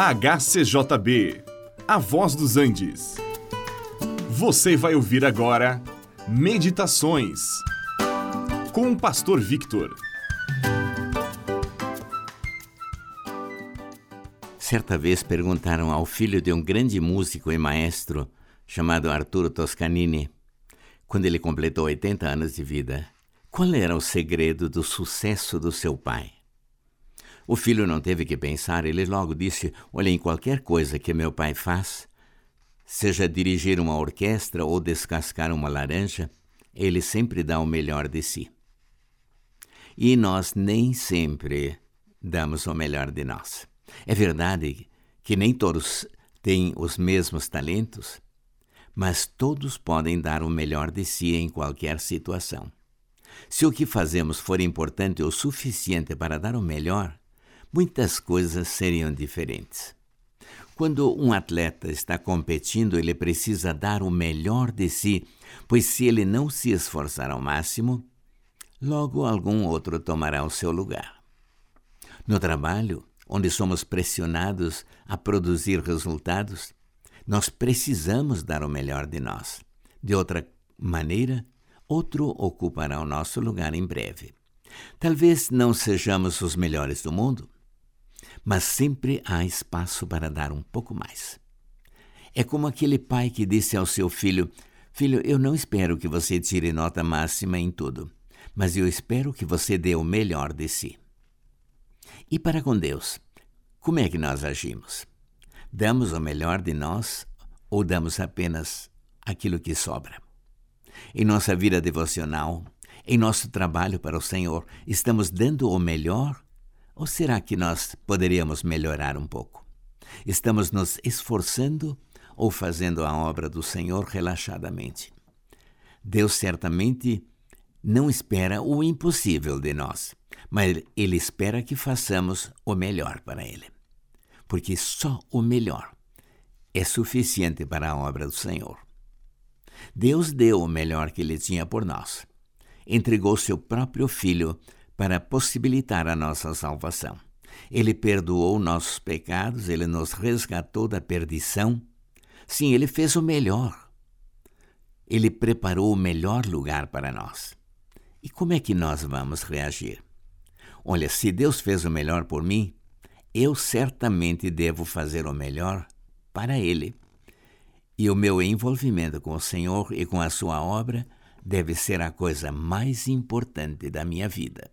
HCJB, A Voz dos Andes. Você vai ouvir agora Meditações com o Pastor Victor. Certa vez perguntaram ao filho de um grande músico e maestro chamado Arturo Toscanini, quando ele completou 80 anos de vida, qual era o segredo do sucesso do seu pai? O filho não teve que pensar, ele logo disse: Olha, em qualquer coisa que meu pai faz, seja dirigir uma orquestra ou descascar uma laranja, ele sempre dá o melhor de si. E nós nem sempre damos o melhor de nós. É verdade que nem todos têm os mesmos talentos, mas todos podem dar o melhor de si em qualquer situação. Se o que fazemos for importante o suficiente para dar o melhor, muitas coisas seriam diferentes. Quando um atleta está competindo, ele precisa dar o melhor de si, pois se ele não se esforçar ao máximo, logo algum outro tomará o seu lugar. No trabalho, onde somos pressionados a produzir resultados, nós precisamos dar o melhor de nós. De outra maneira, outro ocupará o nosso lugar em breve. Talvez não sejamos os melhores do mundo, mas sempre há espaço para dar um pouco mais. É como aquele pai que disse ao seu filho: Filho, eu não espero que você tire nota máxima em tudo, mas eu espero que você dê o melhor de si. E para com Deus, como é que nós agimos? Damos o melhor de nós ou damos apenas aquilo que sobra? Em nossa vida devocional, em nosso trabalho para o Senhor, estamos dando o melhor ou será que nós poderíamos melhorar um pouco? Estamos nos esforçando ou fazendo a obra do Senhor relaxadamente? Deus certamente não espera o impossível de nós, mas Ele espera que façamos o melhor para Ele. Porque só o melhor é suficiente para a obra do Senhor. Deus deu o melhor que Ele tinha por nós. Entregou seu próprio Filho para possibilitar a nossa salvação. Ele perdoou nossos pecados, ele nos resgatou da perdição. Sim, ele fez o melhor. Ele preparou o melhor lugar para nós. E como é que nós vamos reagir? Olha, se Deus fez o melhor por mim, eu certamente devo fazer o melhor para Ele. E o meu envolvimento com o Senhor e com a Sua obra deve ser a coisa mais importante da minha vida.